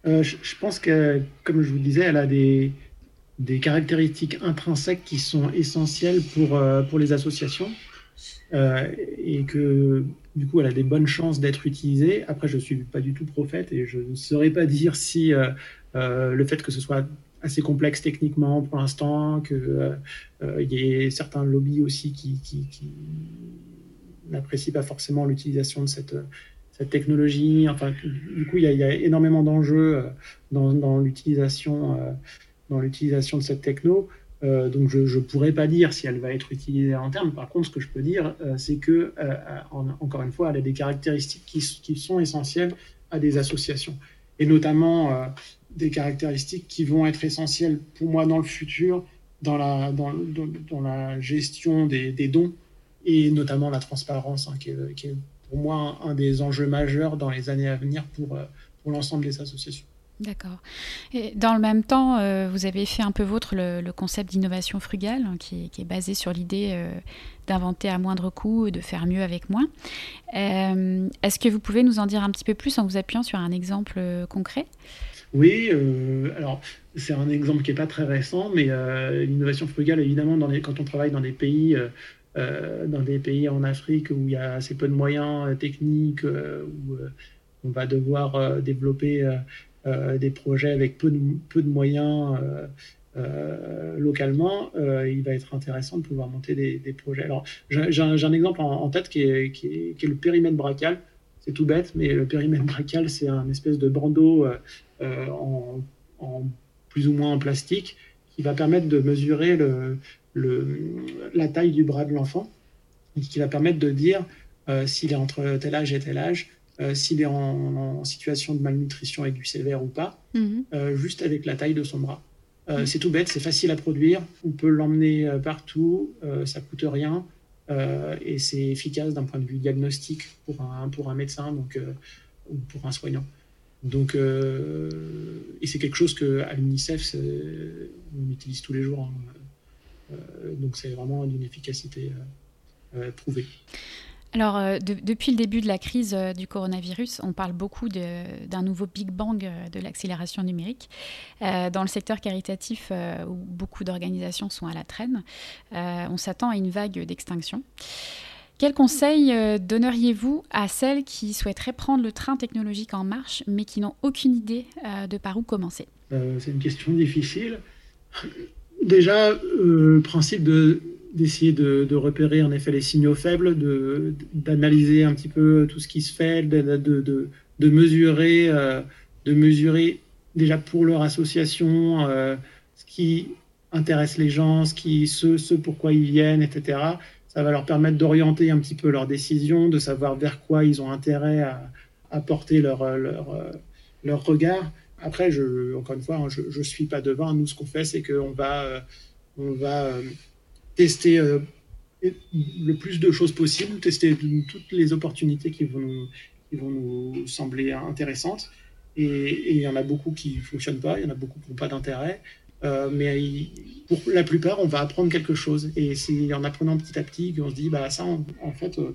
Euh, je, pense que, comme je vous le disais, elle a des, caractéristiques intrinsèques qui sont essentielles pour, pour les associations et que, du coup, elle a des bonnes chances d'être utilisée. Après, je ne suis pas du tout prophète et je ne saurais pas dire si le fait que ce soit assez complexe techniquement pour l'instant, qu'il euh, euh, y ait certains lobbies aussi qui, n'apprécient pas forcément l'utilisation de cette, technologie. Enfin, du coup, il y a, énormément d'enjeux euh, dans, l'utilisation dans l'utilisation de cette techno. donc je ne pourrais pas dire si elle va être utilisée à long terme. Par contre, ce que je peux dire, c'est que, encore une fois, elle a des caractéristiques qui, qui, sont essentielles à des associations. Et notamment, des caractéristiques qui vont être essentielles pour moi dans le futur, dans la, dans, la gestion des, des, dons et notamment la transparence, hein, qui, est, qui, est, pour moi un, des enjeux majeurs dans les années à venir pour, euh, pour l'ensemble des associations. D'accord. Et dans le même temps, euh, vous avez fait un peu vôtre le, concept d'innovation frugale, hein, qui, qui, est basé sur l'idée euh, d'inventer à moindre coût et de faire mieux avec moins. Est-ce que vous pouvez nous en dire un petit peu plus en vous appuyant sur un exemple concret? Oui, euh, alors c'est un exemple qui n'est pas très récent, mais euh, l'innovation frugale, évidemment, dans les, quand on travaille dans des pays, euh, dans des pays en Afrique où il y a assez peu de moyens techniques, où on va devoir développer des projets avec peu de, peu de moyens localement, il va être intéressant de pouvoir monter des, projets. Alors, j'ai un, exemple en, tête qui est, qui, est, qui est, le périmètre brachial. C'est tout bête, mais le périmètre brachial, c'est un espèce de bandeau euh, en, plus ou moins en plastique qui va permettre de mesurer le, la taille du bras de l'enfant et qui va permettre de dire euh, s'il est entre tel âge et tel âge, euh, s'il est en, situation de malnutrition aiguë sévère ou pas, mhm. juste avec la taille de son bras. Mhm. C'est tout bête, c'est facile à produire, on peut l'emmener partout, ça coûte rien et c'est efficace d'un point de vue diagnostique pour un, pour un médecin donc, ou pour un soignant. Donc, euh, et c'est quelque chose qu'à l'UNICEF, on utilise tous les jours. Hein. Euh, donc, c'est vraiment d'une efficacité euh, prouvée. Alors, depuis le début de la crise du coronavirus, on parle beaucoup d'un nouveau Big Bang de l'accélération numérique. dans le secteur caritatif, où beaucoup d'organisations sont à la traîne, on s'attend à une vague d'extinction. Quel conseil euh, donneriez-vous à celles qui souhaiteraient prendre le train technologique en marche, mais qui n'ont aucune idée euh, de par où commencer? Euh, C'est une question difficile. Déjà, le principe de d'essayer de, repérer en effet les signaux faibles, d'analyser un petit peu tout ce qui se fait, de, de mesurer, de mesurer déjà pour leur association ce qui intéresse les gens, ce, qui, ce, ce pourquoi ils viennent, etc ça va leur permettre d'orienter un petit peu leurs décisions, de savoir vers quoi ils ont intérêt à, porter leur, leur, leur, regard. Après, encore une fois, hein, je ne suis pas devant. Nous, ce qu'on fait, c'est qu'on va, euh, on va euh, tester euh, le plus de choses possibles, tester toutes les opportunités qui vont nous, qui vont nous sembler intéressantes. Et il y en a beaucoup qui ne fonctionnent pas, il y en a beaucoup qui n'ont pas d'intérêt. Euh, mais pour la plupart, on va apprendre quelque chose. Et c'est en apprenant petit à petit qu'on se dit, bah ça, en, fait, euh,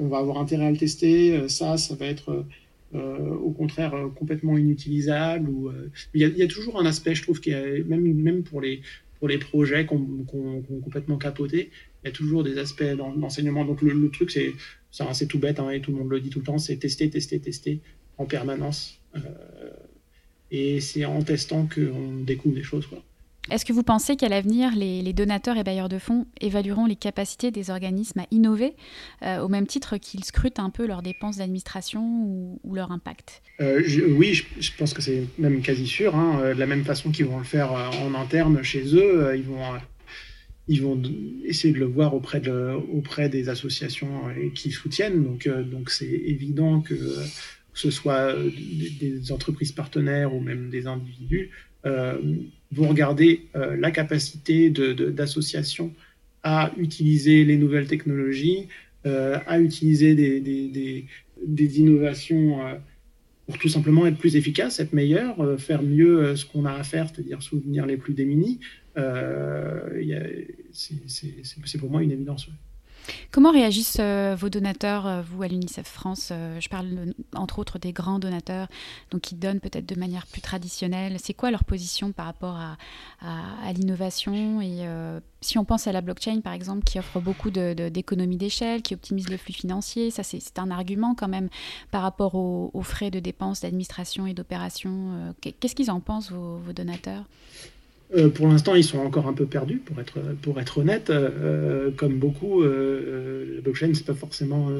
on va avoir intérêt à le tester. Ça, ça va être au contraire complètement inutilisable. Ou, il, y a, toujours un aspect, je trouve, qui même, même pour les les projets qu'on qu complètement capoté, il y a toujours des aspects d'enseignement. Donc le, truc, c'est c'est tout bête, hein, et tout le monde le dit tout le temps, c'est tester, tester, tester en permanence. Et c'est en testant qu'on découvre des choses. Est-ce que vous pensez qu'à l'avenir, les, donateurs et bailleurs de fonds évalueront les capacités des organismes à innover euh, au même titre qu'ils scrutent un peu leurs dépenses d'administration ou, leur impact? Euh, Oui, je, pense que c'est même quasi sûr. Hein. Euh, de la même façon qu'ils vont le faire en interne chez eux, ils vont, ils vont essayer de le voir auprès, de, auprès des associations qui soutiennent. Donc, donc c'est évident que ce soit des, entreprises partenaires ou même des individus, vont regarder euh, la capacité d'associations à utiliser les nouvelles technologies, euh, à utiliser des, des, innovations euh, pour tout simplement être plus efficace, être meilleur, faire mieux ce qu'on a à faire, c'est-à-dire soutenir les plus démunis. c'est pour moi une évidence. Comment réagissent euh, vos donateurs, euh, vous, à l'UNICEF France euh, Je parle entre autres des grands donateurs, donc qui donnent peut-être de manière plus traditionnelle. C'est quoi leur position par rapport à, l'innovation Et si on pense à la blockchain, par exemple, qui offre beaucoup d'économies d'échelle, qui optimise le flux financier, ça c'est un argument quand même par rapport aux, frais de dépenses, d'administration et d'opération. Qu'est-ce qu'ils en pensent, vos donateurs? Euh, pour l'instant, ils sont encore un peu perdus, pour être, pour être honnête. Euh, comme beaucoup, euh, la blockchain, c'est pas forcément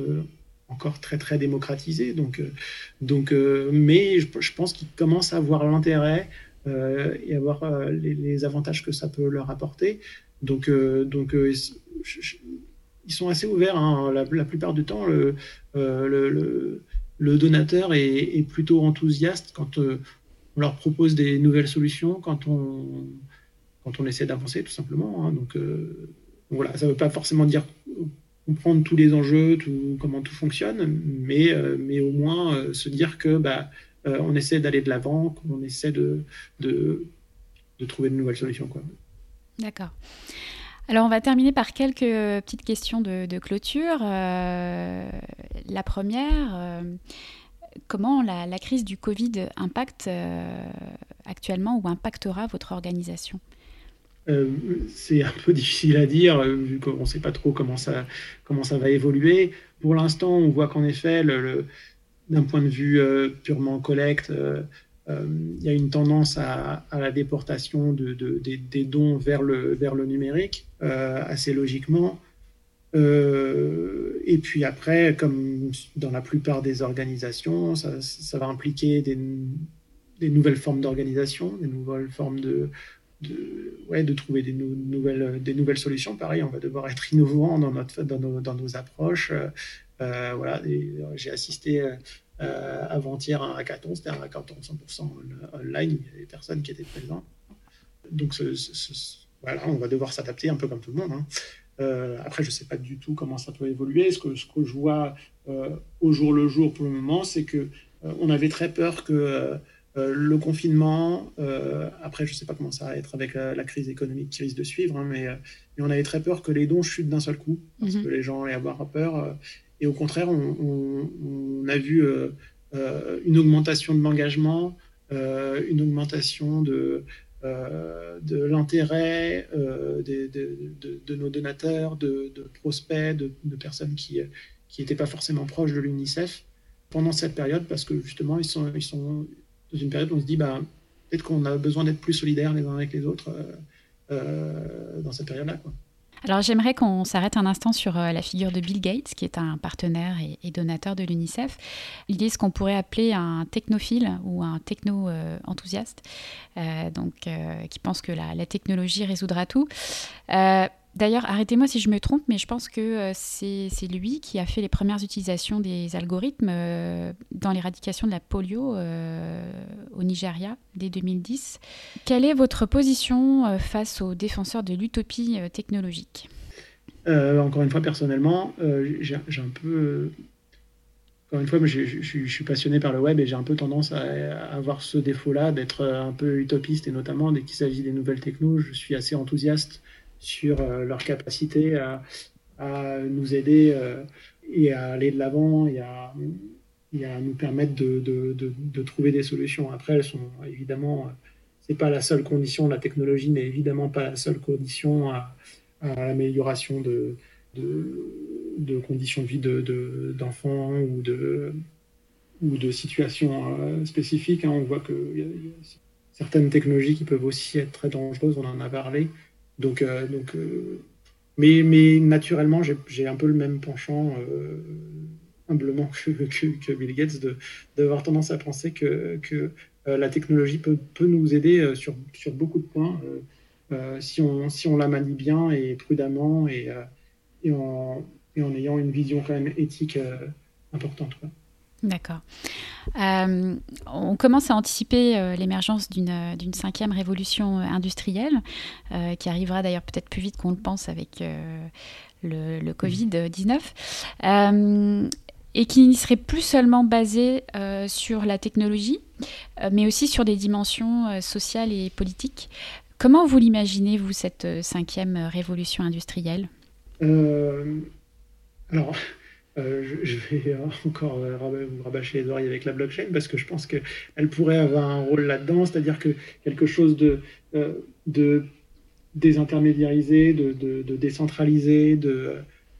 encore très très démocratisé. Donc, donc, mais je, pense qu'ils commencent à voir l'intérêt et à voir les, avantages que ça peut leur apporter. Donc, donc ils sont assez ouverts. Hein. La, plupart du temps, le, donateur est, plutôt enthousiaste quand on leur propose des nouvelles solutions quand on, quand on essaie d'avancer, tout simplement. Hein. Donc, euh, voilà, ça ne veut pas forcément dire comprendre tous les enjeux, tout, comment tout fonctionne, mais, euh, mais au moins euh, se dire que bah, on essaie d'aller de l'avant, qu'on essaie de, de, trouver de nouvelles solutions. D'accord. Alors, on va terminer par quelques petites questions de clôture. la première, comment la, crise du Covid impacte euh, actuellement ou impactera votre organisation? Euh, c'est un peu difficile à dire, euh, vu qu'on ne sait pas trop comment ça, comment ça va évoluer. Pour l'instant, on voit qu'en effet, d'un point de vue purement collecte, il y a une tendance à, la déportation de, des, dons vers le, vers le numérique, assez logiquement. Euh, et puis après, comme dans la plupart des organisations, ça, va impliquer des, nouvelles formes d'organisation, des nouvelles formes de, ouais, de trouver des, nouvelles, des nouvelles solutions. Pareil, on va devoir être innovant dans, notre, dans, nos, approches. Euh, voilà, j'ai assisté euh, avant-hier à un hackathon, c'était un hackathon 100% online, il y avait des personnes qui étaient présentes. Donc voilà, on va devoir s'adapter un peu comme tout le monde. Hein. Euh, après, je ne sais pas du tout comment ça peut évoluer. Ce que, ce que je vois euh, au jour le jour pour le moment, c'est que euh, on avait très peur que le confinement, après, je ne sais pas comment ça va être avec la, crise économique qui risque de suivre, hein, mais, on avait très peur que les dons chutent d'un seul coup, parce mhm. que les gens allaient avoir peur. et au contraire, on, on a vu une augmentation de l'engagement, une augmentation de, de l'intérêt euh, de, nos donateurs, de, prospects, de, personnes qui n'étaient pas forcément proches de l'UNICEF pendant cette période, parce que justement, ils sont, ils sont dans une période où on se dit, bah, peut-être qu'on a besoin d'être plus solidaires les uns avec les autres euh, dans cette période-là. Alors j'aimerais qu'on s'arrête un instant sur euh, la figure de Bill Gates, qui est un partenaire et, donateur de l'UNICEF. Il est ce qu'on pourrait appeler un technophile ou un techno-enthousiaste, euh, donc qui pense que la technologie résoudra tout. D'ailleurs, arrêtez-moi si je me trompe, mais je pense que euh, c'est lui qui a fait les premières utilisations des algorithmes euh, dans l'éradication de la polio euh, au Nigeria dès 2010. Quelle est votre position face aux défenseurs de l'utopie technologique? Encore une fois, personnellement, j'ai un peu... Encore une fois, je, je, suis passionné par le web et j'ai un peu tendance à, avoir ce défaut-là d'être un peu utopiste et notamment dès qu'il s'agit des nouvelles techno, je suis assez enthousiaste sur euh, leur capacité à, nous aider euh, et à aller de l'avant et à, nous permettre de, trouver des solutions. Après, elles sont évidemment, c'est pas la seule condition, la technologie n'est évidemment pas la seule condition à, l'amélioration de, conditions de vie d'enfants ou de, situations euh, spécifiques. Hein. On voit que certaines technologies qui peuvent aussi être très dangereuses, on en a parlé. Donc, donc mais, mais naturellement, j'ai un peu le même penchant humblement que, Bill Gates d'avoir tendance à penser que, la technologie peut, nous aider sur, beaucoup de points si, on, la manie bien et prudemment et, et, en, et en ayant une vision quand même éthique importante. D'accord. Euh, on commence à anticiper euh, l'émergence d'une cinquième révolution euh, industrielle, qui arrivera d'ailleurs peut-être plus vite qu'on le pense avec le, le Covid-19, et qui ne serait plus seulement basée sur la technologie, mais aussi sur des dimensions sociales et politiques. Comment vous l'imaginez, vous, cette cinquième révolution industrielle? Alors, euh, je, vais encore euh, rabâcher les oreilles avec la blockchain parce que je pense qu'elle pourrait avoir un rôle là-dedans, c'est-à-dire que quelque chose de, euh, de désintermédiarisé, de, décentralisé, de,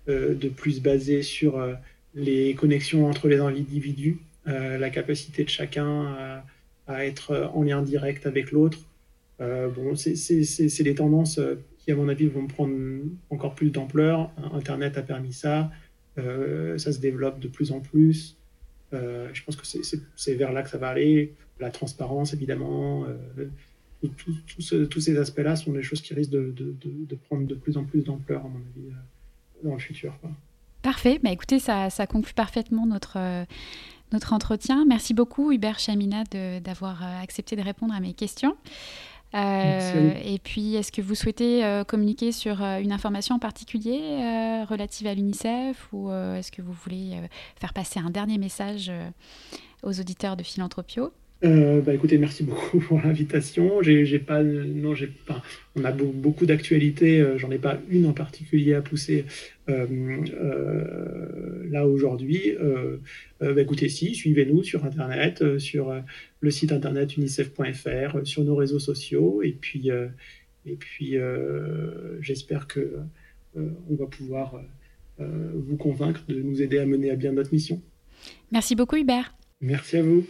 de plus basé sur les connexions entre les individus, la capacité de chacun à, être en lien direct avec l'autre. bon, c'est des tendances qui, à mon avis, vont prendre encore plus d'ampleur. Internet a permis ça. Euh, ça se développe de plus en plus. Euh, je pense que c'est vers là que ça va aller. La transparence, évidemment. Euh, tous ces aspects-là sont des choses qui risquent de, prendre de plus en plus d'ampleur, à mon avis, dans le futur. Parfait. Bah, écoutez, ça, conclut parfaitement notre, notre entretien. Merci beaucoup, Hubert Chamina, d'avoir accepté de répondre à mes questions. Euh, et puis, est-ce que vous souhaitez euh, communiquer sur euh, une information en particulier relative à l'UNICEF ou est-ce que vous voulez faire passer un dernier message aux auditeurs de Philanthropio? Bah écoutez, merci beaucoup pour l'invitation. J'ai pas, non, j'ai pas. On a beaucoup d'actualités. J'en ai pas une en particulier à pousser là aujourd'hui. Bah écoutez, si, suivez-nous sur internet, sur le site internet unicef.fr, sur nos réseaux sociaux, et puis, et puis, j'espère que on va pouvoir vous convaincre de nous aider à mener à bien notre mission. Merci beaucoup, Hubert. Merci à vous.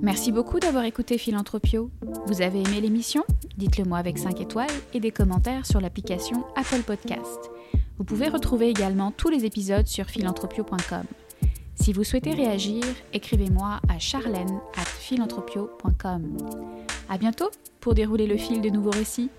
Merci beaucoup d'avoir écouté Philanthropio. Vous avez aimé l'émission? Dites-le moi avec 5 étoiles et des commentaires sur l'application Apple Podcast. Vous pouvez retrouver également tous les épisodes sur philanthropio.com. Si vous souhaitez réagir, écrivez-moi à charlène at philanthropio.com. À bientôt pour dérouler le fil de nouveaux récits.